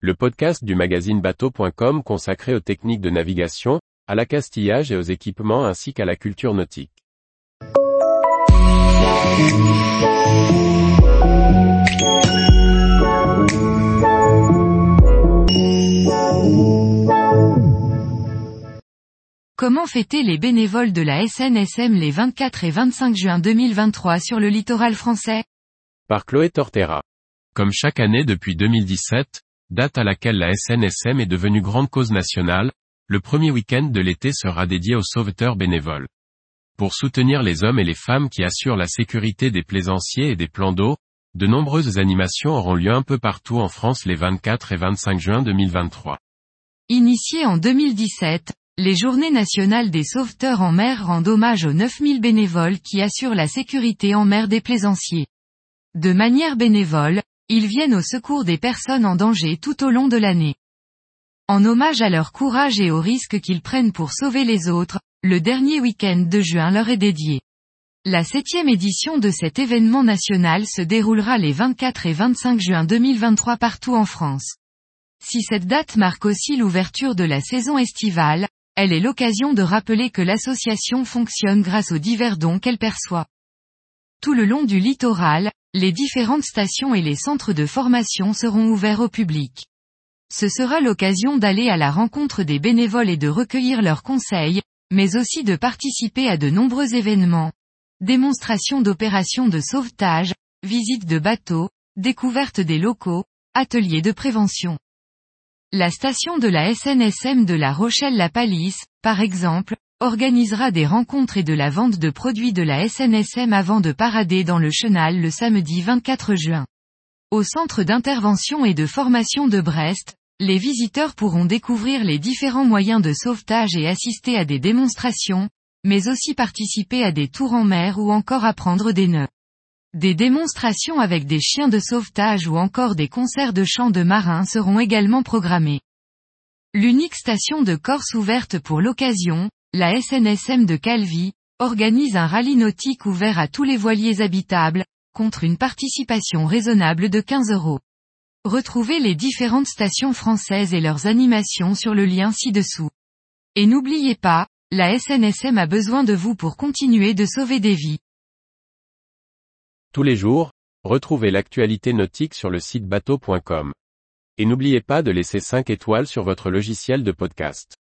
le podcast du magazine bateau.com consacré aux techniques de navigation, à l'accastillage et aux équipements ainsi qu'à la culture nautique. Comment fêter les bénévoles de la SNSM les 24 et 25 juin 2023 sur le littoral français? Par Chloé Tortera. Comme chaque année depuis 2017, date à laquelle la SNSM est devenue grande cause nationale, le premier week-end de l'été sera dédié aux sauveteurs bénévoles. Pour soutenir les hommes et les femmes qui assurent la sécurité des plaisanciers et des plans d'eau, de nombreuses animations auront lieu un peu partout en France les 24 et 25 juin 2023. Initiées en 2017, les Journées nationales des sauveteurs en mer rendent hommage aux 9000 bénévoles qui assurent la sécurité en mer des plaisanciers. De manière bénévole, ils viennent au secours des personnes en danger tout au long de l'année. En hommage à leur courage et aux risques qu'ils prennent pour sauver les autres, le dernier week-end de juin leur est dédié. La septième édition de cet événement national se déroulera les 24 et 25 juin 2023 partout en France. Si cette date marque aussi l'ouverture de la saison estivale, elle est l'occasion de rappeler que l'association fonctionne grâce aux divers dons qu'elle perçoit. Tout le long du littoral, les différentes stations et les centres de formation seront ouverts au public. Ce sera l'occasion d'aller à la rencontre des bénévoles et de recueillir leurs conseils, mais aussi de participer à de nombreux événements. Démonstrations d'opérations de sauvetage, visites de bateaux, découvertes des locaux, ateliers de prévention. La station de la SNSM de La Rochelle-La Palisse, par exemple, organisera des rencontres et de la vente de produits de la SNSM avant de parader dans le chenal le samedi 24 juin. Au centre d'intervention et de formation de Brest, les visiteurs pourront découvrir les différents moyens de sauvetage et assister à des démonstrations, mais aussi participer à des tours en mer ou encore apprendre des nœuds. Des démonstrations avec des chiens de sauvetage ou encore des concerts de chants de marins seront également programmés. L'unique station de Corse ouverte pour l'occasion, la SNSM de Calvi, organise un rallye nautique ouvert à tous les voiliers habitables, contre une participation raisonnable de 15 euros. Retrouvez les différentes stations françaises et leurs animations sur le lien ci-dessous. Et n'oubliez pas, la SNSM a besoin de vous pour continuer de sauver des vies. Tous les jours, retrouvez l'actualité nautique sur le site bateau.com. Et n'oubliez pas de laisser 5 étoiles sur votre logiciel de podcast.